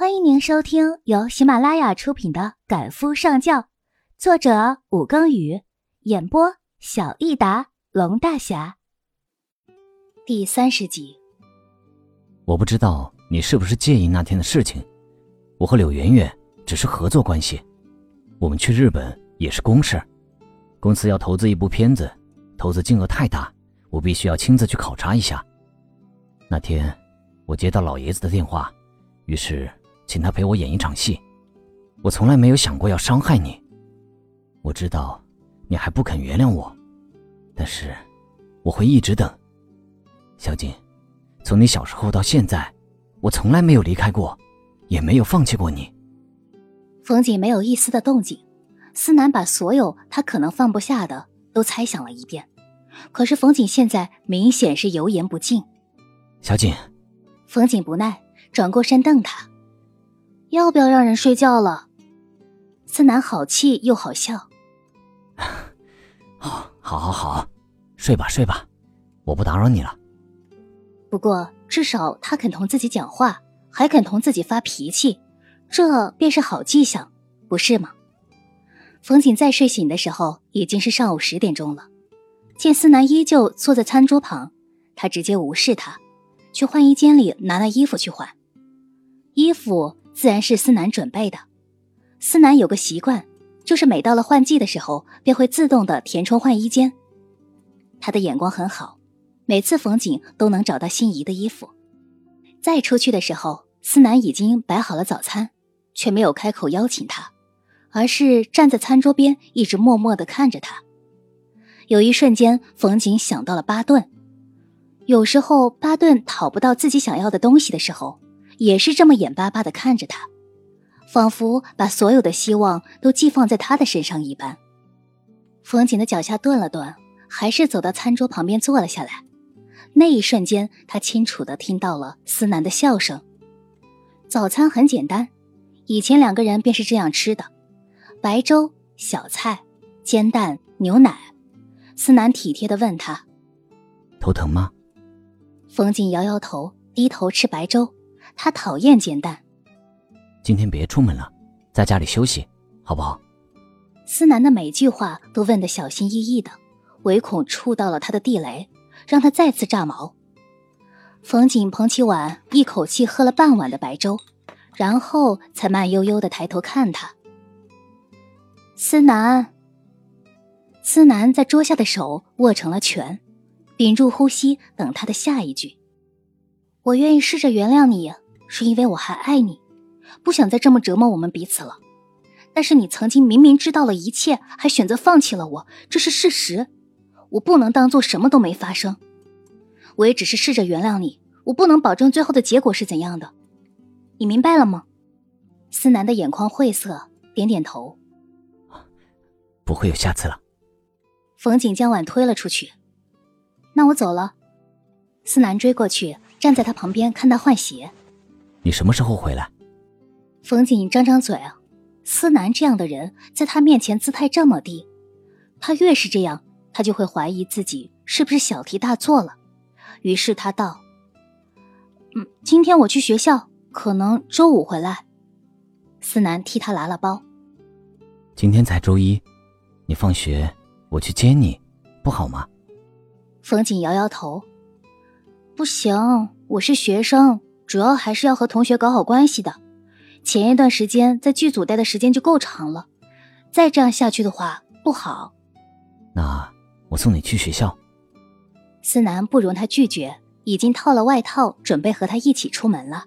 欢迎您收听由喜马拉雅出品的《赶夫上轿》，作者武庚宇，演播小益达龙大侠。第三十集。我不知道你是不是介意那天的事情，我和柳媛媛只是合作关系，我们去日本也是公事。公司要投资一部片子，投资金额太大，我必须要亲自去考察一下。那天我接到老爷子的电话，于是。请他陪我演一场戏，我从来没有想过要伤害你。我知道你还不肯原谅我，但是我会一直等。小锦，从你小时候到现在，我从来没有离开过，也没有放弃过你。冯锦没有一丝的动静，思南把所有他可能放不下的都猜想了一遍，可是冯锦现在明显是油盐不进。小锦，冯锦不耐，转过身瞪他。要不要让人睡觉了？思南好气又好笑。哦，好，好，好，睡吧，睡吧，我不打扰你了。不过至少他肯同自己讲话，还肯同自己发脾气，这便是好迹象，不是吗？冯锦再睡醒的时候已经是上午十点钟了，见思南依旧坐在餐桌旁，他直接无视他，去换衣间里拿了衣服去换衣服。自然是思南准备的。思南有个习惯，就是每到了换季的时候，便会自动的填充换衣间。他的眼光很好，每次冯景都能找到心仪的衣服。再出去的时候，思南已经摆好了早餐，却没有开口邀请他，而是站在餐桌边，一直默默的看着他。有一瞬间，冯景想到了巴顿。有时候，巴顿讨不到自己想要的东西的时候。也是这么眼巴巴的看着他，仿佛把所有的希望都寄放在他的身上一般。冯锦的脚下顿了顿，还是走到餐桌旁边坐了下来。那一瞬间，他清楚的听到了思南的笑声。早餐很简单，以前两个人便是这样吃的：白粥、小菜、煎蛋、牛奶。思南体贴的问他：“头疼吗？”冯锦摇摇头，低头吃白粥。他讨厌煎蛋。今天别出门了，在家里休息，好不好？思南的每句话都问得小心翼翼的，唯恐触到了他的地雷，让他再次炸毛。冯锦捧起碗，一口气喝了半碗的白粥，然后才慢悠悠的抬头看他。思南，思南在桌下的手握成了拳，屏住呼吸，等他的下一句。我愿意试着原谅你，是因为我还爱你，不想再这么折磨我们彼此了。但是你曾经明明知道了一切，还选择放弃了我，这是事实。我不能当做什么都没发生。我也只是试着原谅你，我不能保证最后的结果是怎样的。你明白了吗？思南的眼眶晦涩，点点头。不会有下次了。冯景将碗推了出去。那我走了。思南追过去。站在他旁边看他换鞋，你什么时候回来？冯锦张张嘴啊，思南这样的人在他面前姿态这么低，他越是这样，他就会怀疑自己是不是小题大做了。于是他道：“嗯，今天我去学校，可能周五回来。”思南替他拿了包。今天才周一，你放学我去接你，不好吗？冯锦摇摇头。不行，我是学生，主要还是要和同学搞好关系的。前一段时间在剧组待的时间就够长了，再这样下去的话不好。那我送你去学校。思南不容他拒绝，已经套了外套，准备和他一起出门了。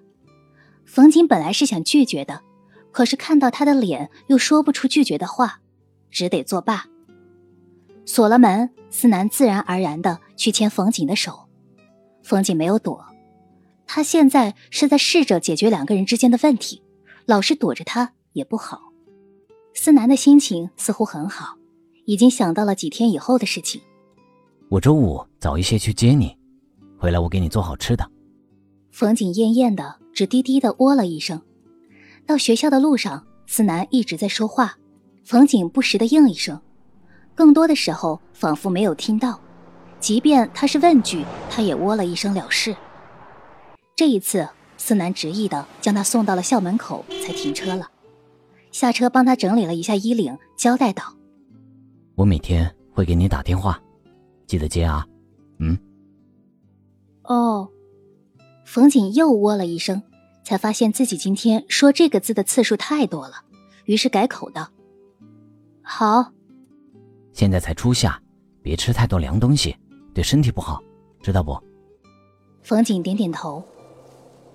冯锦本来是想拒绝的，可是看到他的脸，又说不出拒绝的话，只得作罢。锁了门，思南自然而然的去牵冯锦的手。冯锦没有躲，他现在是在试着解决两个人之间的问题，老是躲着他也不好。思南的心情似乎很好，已经想到了几天以后的事情。我周五早一些去接你，回来我给你做好吃的。冯景艳艳的，只低低的喔了一声。到学校的路上，思南一直在说话，冯景不时的应一声，更多的时候仿佛没有听到。即便他是问句，他也喔了一声了事。这一次，思南执意的将他送到了校门口，才停车了。下车帮他整理了一下衣领，交代道：“我每天会给你打电话，记得接啊。”嗯。哦。冯锦又喔了一声，才发现自己今天说这个字的次数太多了，于是改口道：“好。”现在才初夏，别吃太多凉东西，对身体不好，知道不？冯锦点点头。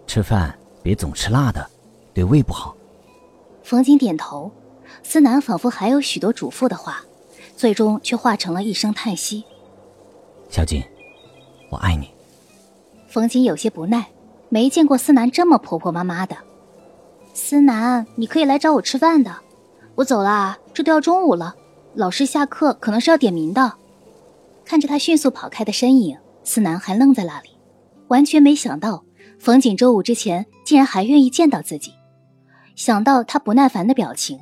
吃饭别总吃辣的，对胃不好。冯锦点头，思南仿佛还有许多嘱咐的话，最终却化成了一声叹息：“小锦，我爱你。”冯锦有些不耐，没见过思南这么婆婆妈妈的。思南，你可以来找我吃饭的。我走了，这都要中午了，老师下课可能是要点名的。看着他迅速跑开的身影，思南还愣在那里，完全没想到冯锦周五之前竟然还愿意见到自己。想到他不耐烦的表情，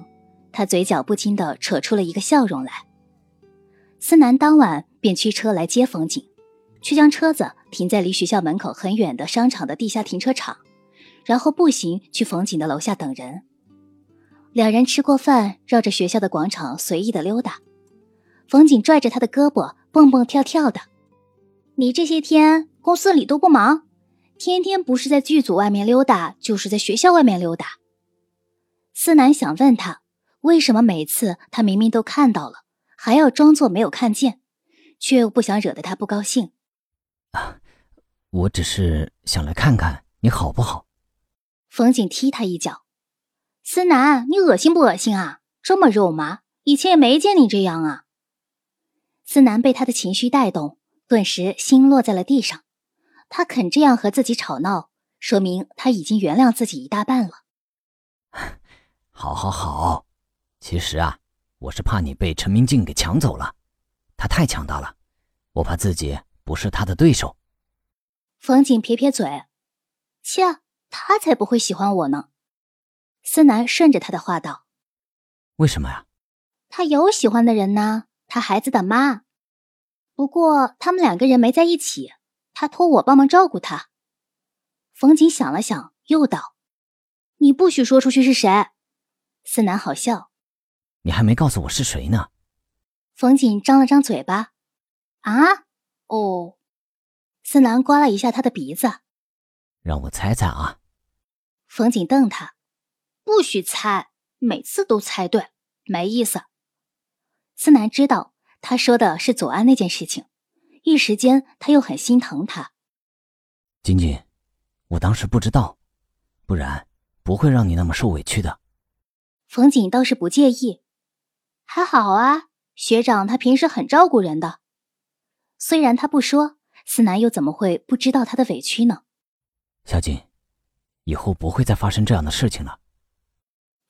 他嘴角不禁的扯出了一个笑容来。思南当晚便驱车来接冯景，却将车子停在离学校门口很远的商场的地下停车场，然后步行去冯景的楼下等人。两人吃过饭，绕着学校的广场随意的溜达。冯景拽着他的胳膊，蹦蹦跳跳的：“你这些天公司里都不忙，天天不是在剧组外面溜达，就是在学校外面溜达。”思南想问他，为什么每次他明明都看到了，还要装作没有看见，却又不想惹得他不高兴。啊，我只是想来看看你好不好。冯景踢他一脚，思南，你恶心不恶心啊？这么肉麻，以前也没见你这样啊。思南被他的情绪带动，顿时心落在了地上。他肯这样和自己吵闹，说明他已经原谅自己一大半了。好，好，好。其实啊，我是怕你被陈明静给抢走了，他太强大了，我怕自己不是他的对手。冯景撇撇嘴，切，他才不会喜欢我呢。思南顺着他的话道：“为什么呀？他有喜欢的人呢，他孩子的妈。不过他们两个人没在一起，他托我帮忙照顾他。”冯瑾想了想，又道：“你不许说出去是谁。”思南好笑，你还没告诉我是谁呢。冯瑾张了张嘴巴，啊，哦。思南刮了一下他的鼻子，让我猜猜啊。冯瑾瞪他，不许猜，每次都猜对，没意思。思南知道他说的是左安那件事情，一时间他又很心疼他。锦锦，我当时不知道，不然不会让你那么受委屈的。冯锦倒是不介意，还好啊，学长他平时很照顾人的。虽然他不说，思南又怎么会不知道他的委屈呢？小锦，以后不会再发生这样的事情了。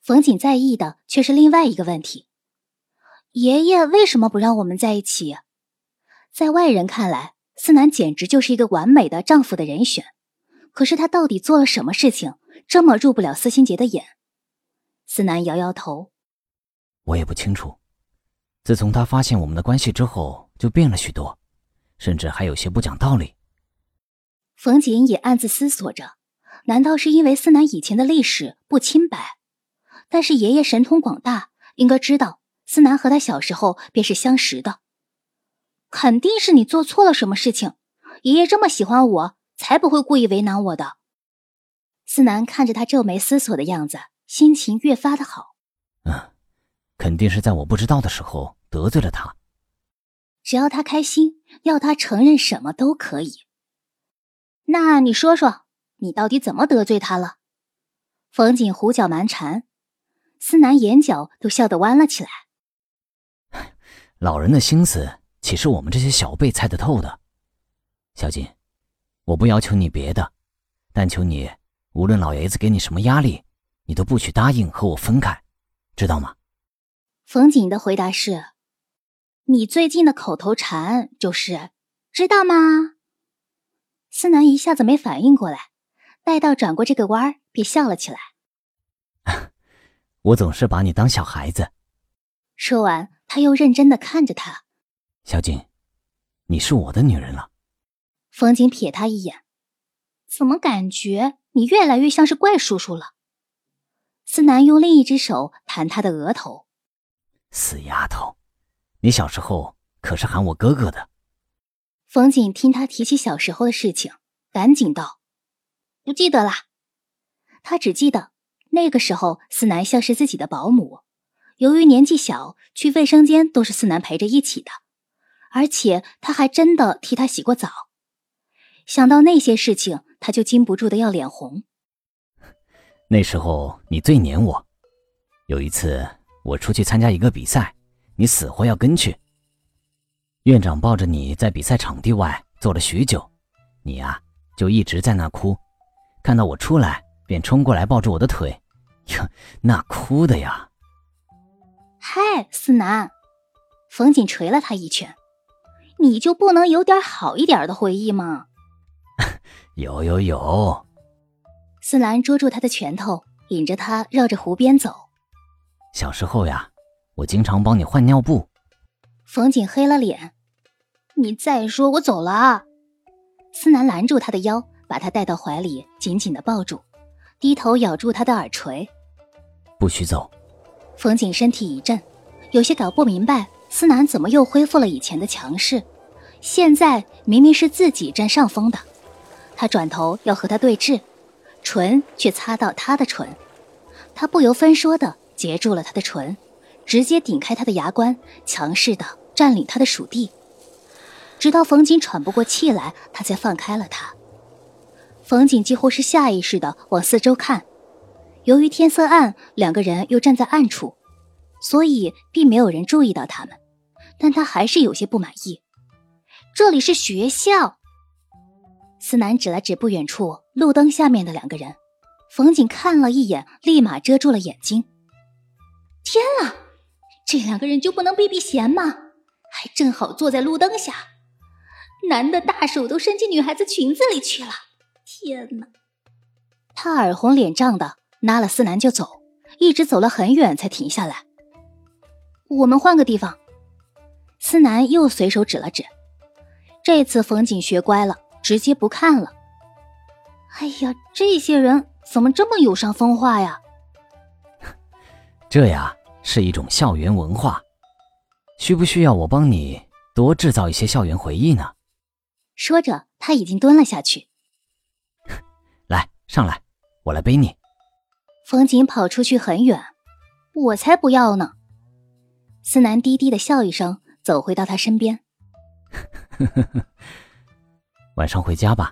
冯锦在意的却是另外一个问题：爷爷为什么不让我们在一起？在外人看来，思南简直就是一个完美的丈夫的人选。可是他到底做了什么事情，这么入不了司心杰的眼？思南摇摇头，我也不清楚。自从他发现我们的关系之后，就变了许多，甚至还有些不讲道理。冯瑾也暗自思索着：难道是因为思南以前的历史不清白？但是爷爷神通广大，应该知道思南和他小时候便是相识的。肯定是你做错了什么事情，爷爷这么喜欢我，才不会故意为难我的。思南看着他皱眉思索的样子。心情越发的好，嗯，肯定是在我不知道的时候得罪了他。只要他开心，要他承认什么都可以。那你说说，你到底怎么得罪他了？冯锦胡搅蛮缠，思南眼角都笑得弯了起来。老人的心思岂是我们这些小辈猜得透的？小锦，我不要求你别的，但求你，无论老爷子给你什么压力。你都不许答应和我分开，知道吗？冯锦的回答是：“你最近的口头禅就是知道吗？”思南一下子没反应过来，待到转过这个弯儿，便笑了起来。我总是把你当小孩子。说完，他又认真的看着他：“小景，你是我的女人了。”冯景瞥他一眼：“怎么感觉？”你越来越像是怪叔叔了。思南用另一只手弹他的额头。死丫头，你小时候可是喊我哥哥的。冯景听他提起小时候的事情，赶紧道：“不记得了。”他只记得那个时候，思南像是自己的保姆。由于年纪小，去卫生间都是思南陪着一起的，而且他还真的替他洗过澡。想到那些事情，他就禁不住的要脸红。那时候你最黏我，有一次我出去参加一个比赛，你死活要跟去。院长抱着你在比赛场地外坐了许久，你呀就一直在那哭，看到我出来便冲过来抱住我的腿，哟，那哭的呀！嗨，思南，冯锦捶了他一拳。你就不能有点好一点的回忆吗？有有有。思南捉住他的拳头，引着他绕着湖边走。小时候呀，我经常帮你换尿布。冯景黑了脸。你再说，我走了。思南拦住他的腰，把他带到怀里，紧紧的抱住，低头咬住他的耳垂。不许走。冯景身体一震，有些搞不明白，思南怎么又恢复了以前的强势？现在明明是自己占上风的。他转头要和他对峙，唇却擦到他的唇，他不由分说的截住了他的唇，直接顶开他的牙关，强势的占领他的属地，直到冯景喘不过气来，他才放开了他。冯景几乎是下意识的往四周看。由于天色暗，两个人又站在暗处，所以并没有人注意到他们。但他还是有些不满意。这里是学校。思南指了指不远处路灯下面的两个人，冯景看了一眼，立马遮住了眼睛。天啊，这两个人就不能避避嫌吗？还正好坐在路灯下，男的大手都伸进女孩子裙子里去了。天哪！他耳红脸胀的。拉了思南就走，一直走了很远才停下来。我们换个地方。思南又随手指了指。这次冯景学乖了，直接不看了。哎呀，这些人怎么这么有伤风化呀？这呀是一种校园文化。需不需要我帮你多制造一些校园回忆呢？说着，他已经蹲了下去。来，上来，我来背你。冯景跑出去很远，我才不要呢。思南低低的笑一声，走回到他身边。晚上回家吧。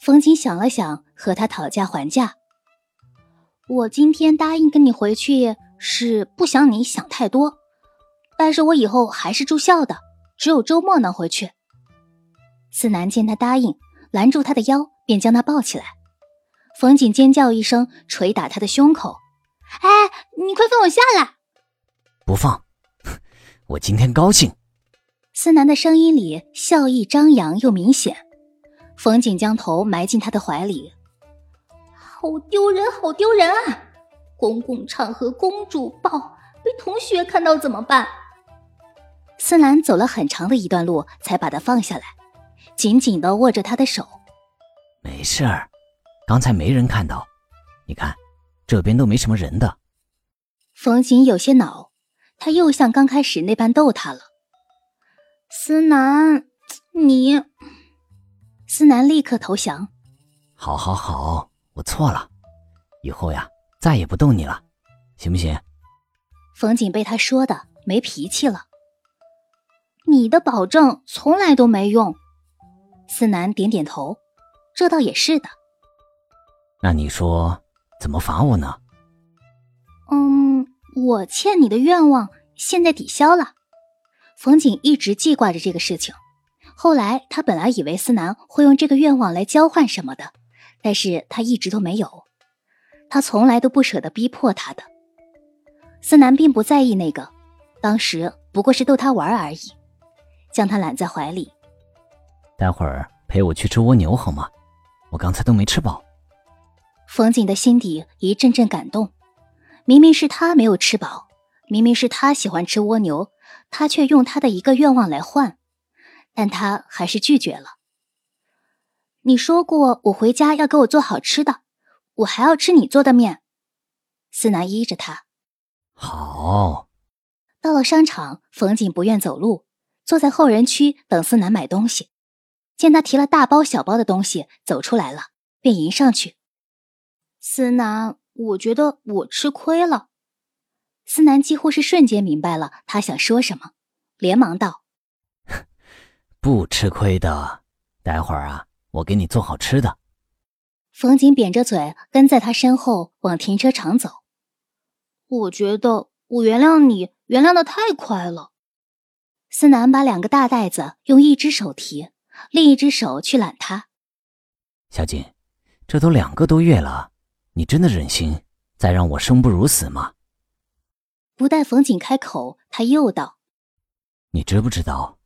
冯瑾想了想，和他讨价还价。我今天答应跟你回去，是不想你想太多。但是我以后还是住校的，只有周末能回去。思南见他答应，拦住他的腰，便将他抱起来。冯景尖叫一声，捶打他的胸口。“哎，你快放我下来！”不放，我今天高兴。思南的声音里笑意张扬又明显。冯景将头埋进他的怀里。好丢人，好丢人啊！公共场合公主抱，被同学看到怎么办？思南走了很长的一段路，才把他放下来，紧紧的握着他的手。没事儿。刚才没人看到，你看，这边都没什么人的。冯景有些恼，他又像刚开始那般逗他了。思南，你，思南立刻投降。好，好，好，我错了，以后呀，再也不逗你了，行不行？冯景被他说的没脾气了。你的保证从来都没用。思南点点头，这倒也是的。那你说怎么罚我呢？嗯，我欠你的愿望现在抵消了。冯景一直记挂着这个事情，后来他本来以为思南会用这个愿望来交换什么的，但是他一直都没有，他从来都不舍得逼迫他的。思南并不在意那个，当时不过是逗他玩而已，将他揽在怀里。待会儿陪我去吃蜗牛好吗？我刚才都没吃饱。冯景的心底一阵阵感动，明明是他没有吃饱，明明是他喜欢吃蜗牛，他却用他的一个愿望来换，但他还是拒绝了。你说过我回家要给我做好吃的，我还要吃你做的面。思南依着他。好。到了商场，冯锦不愿走路，坐在后人区等思南买东西。见他提了大包小包的东西走出来了，便迎上去。思南，我觉得我吃亏了。思南几乎是瞬间明白了他想说什么，连忙道：“不吃亏的，待会儿啊，我给你做好吃的。”冯锦扁着嘴跟在他身后往停车场走。我觉得我原谅你，原谅的太快了。思南把两个大袋子用一只手提。另一只手去揽他，小锦，这都两个多月了，你真的忍心再让我生不如死吗？不待冯锦开口，他又道：“你知不知道，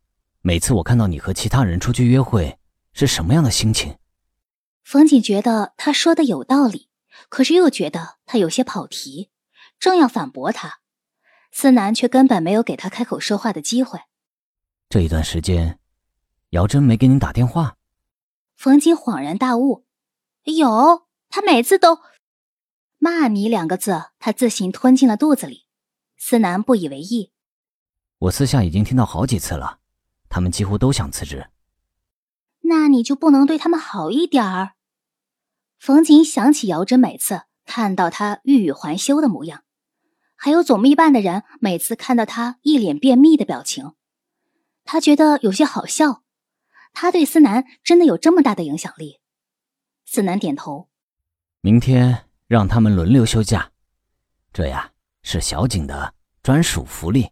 每次我看到你和其他人出去约会是什么样的心情？”冯锦觉得他说的有道理，可是又觉得他有些跑题，正要反驳他，思南却根本没有给他开口说话的机会。这一段时间。姚真没给你打电话，冯锦恍然大悟，有，他每次都骂你两个字，他自行吞进了肚子里。思南不以为意，我私下已经听到好几次了，他们几乎都想辞职。那你就不能对他们好一点儿？冯瑾想起姚真每次看到他欲语还休的模样，还有总秘办的人每次看到他一脸便秘的表情，他觉得有些好笑。他对思南真的有这么大的影响力？思南点头。明天让他们轮流休假，这呀是小景的专属福利。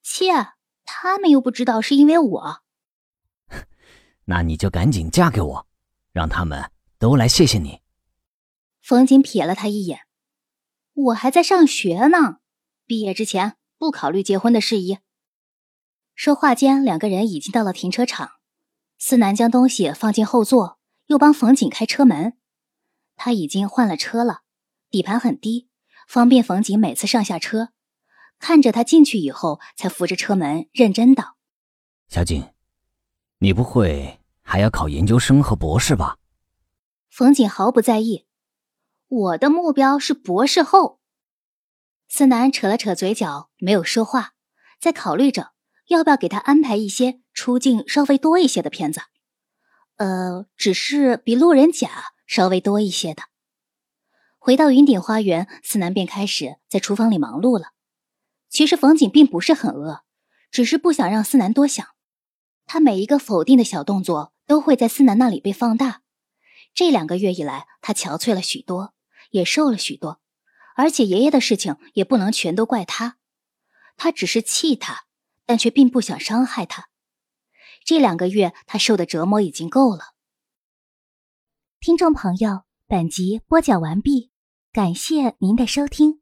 切，他们又不知道是因为我。那你就赶紧嫁给我，让他们都来谢谢你。冯景瞥了他一眼。我还在上学呢，毕业之前不考虑结婚的事宜。说话间，两个人已经到了停车场。思南将东西放进后座，又帮冯景开车门。他已经换了车了，底盘很低，方便冯锦每次上下车。看着他进去以后，才扶着车门，认真道：“小景，你不会还要考研究生和博士吧？”冯锦毫不在意：“我的目标是博士后。”思南扯了扯嘴角，没有说话，在考虑着。要不要给他安排一些出镜稍微多一些的片子？呃，只是比路人甲稍微多一些的。回到云顶花园，思南便开始在厨房里忙碌了。其实冯锦并不是很饿，只是不想让思南多想。他每一个否定的小动作都会在思南那里被放大。这两个月以来，他憔悴了许多，也瘦了许多，而且爷爷的事情也不能全都怪他，他只是气他。但却并不想伤害他。这两个月他受的折磨已经够了。听众朋友，本集播讲完毕，感谢您的收听。